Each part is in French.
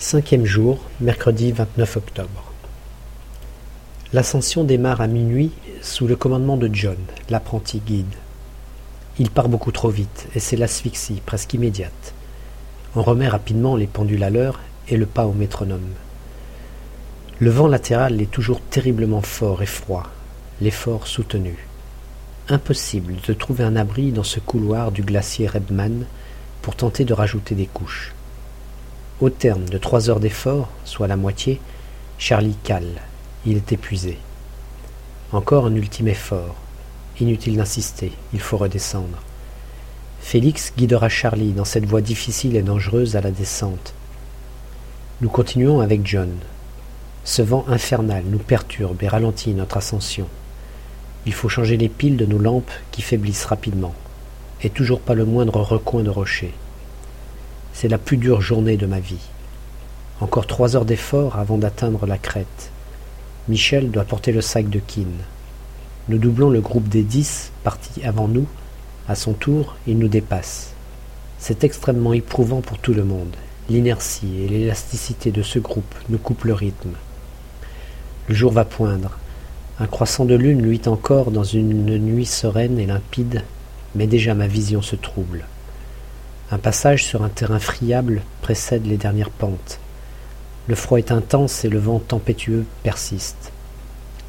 Cinquième jour, mercredi 29 octobre. L'ascension démarre à minuit sous le commandement de John, l'apprenti guide. Il part beaucoup trop vite et c'est l'asphyxie presque immédiate. On remet rapidement les pendules à l'heure et le pas au métronome. Le vent latéral est toujours terriblement fort et froid, l'effort soutenu. Impossible de trouver un abri dans ce couloir du glacier Redman pour tenter de rajouter des couches. Au terme de trois heures d'effort, soit la moitié, Charlie cale. Il est épuisé. Encore un ultime effort. Inutile d'insister, il faut redescendre. Félix guidera Charlie dans cette voie difficile et dangereuse à la descente. Nous continuons avec John. Ce vent infernal nous perturbe et ralentit notre ascension. Il faut changer les piles de nos lampes qui faiblissent rapidement, et toujours pas le moindre recoin de rocher. C'est la plus dure journée de ma vie. Encore trois heures d'effort avant d'atteindre la crête. Michel doit porter le sac de Keane. Nous doublons le groupe des dix partis avant nous. À son tour, il nous dépasse. C'est extrêmement éprouvant pour tout le monde. L'inertie et l'élasticité de ce groupe nous coupent le rythme. Le jour va poindre. Un croissant de lune luit encore dans une nuit sereine et limpide, mais déjà ma vision se trouble. Un passage sur un terrain friable précède les dernières pentes. Le froid est intense et le vent tempétueux persiste.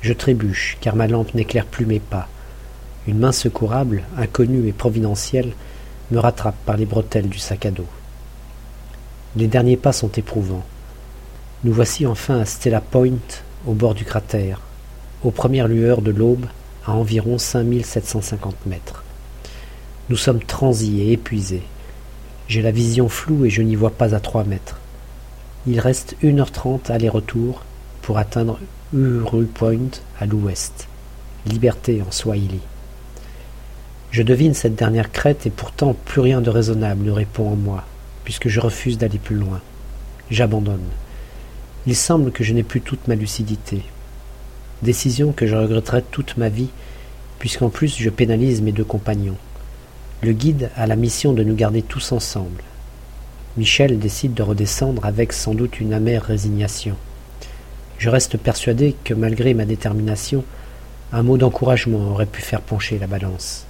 Je trébuche, car ma lampe n'éclaire plus mes pas. Une main secourable, inconnue et providentielle, me rattrape par les bretelles du sac à dos. Les derniers pas sont éprouvants. Nous voici enfin à Stella Point, au bord du cratère, aux premières lueurs de l'aube, à environ 5750 mètres. Nous sommes transis et épuisés. J'ai la vision floue et je n'y vois pas à trois mètres. Il reste une heure trente aller-retour pour atteindre Uru Point à l'ouest. Liberté en Swahili. Je devine cette dernière crête et pourtant plus rien de raisonnable ne répond en moi, puisque je refuse d'aller plus loin. J'abandonne. Il semble que je n'ai plus toute ma lucidité. Décision que je regretterai toute ma vie, puisqu'en plus je pénalise mes deux compagnons. Le guide a la mission de nous garder tous ensemble. Michel décide de redescendre avec sans doute une amère résignation. Je reste persuadé que malgré ma détermination, un mot d'encouragement aurait pu faire pencher la balance.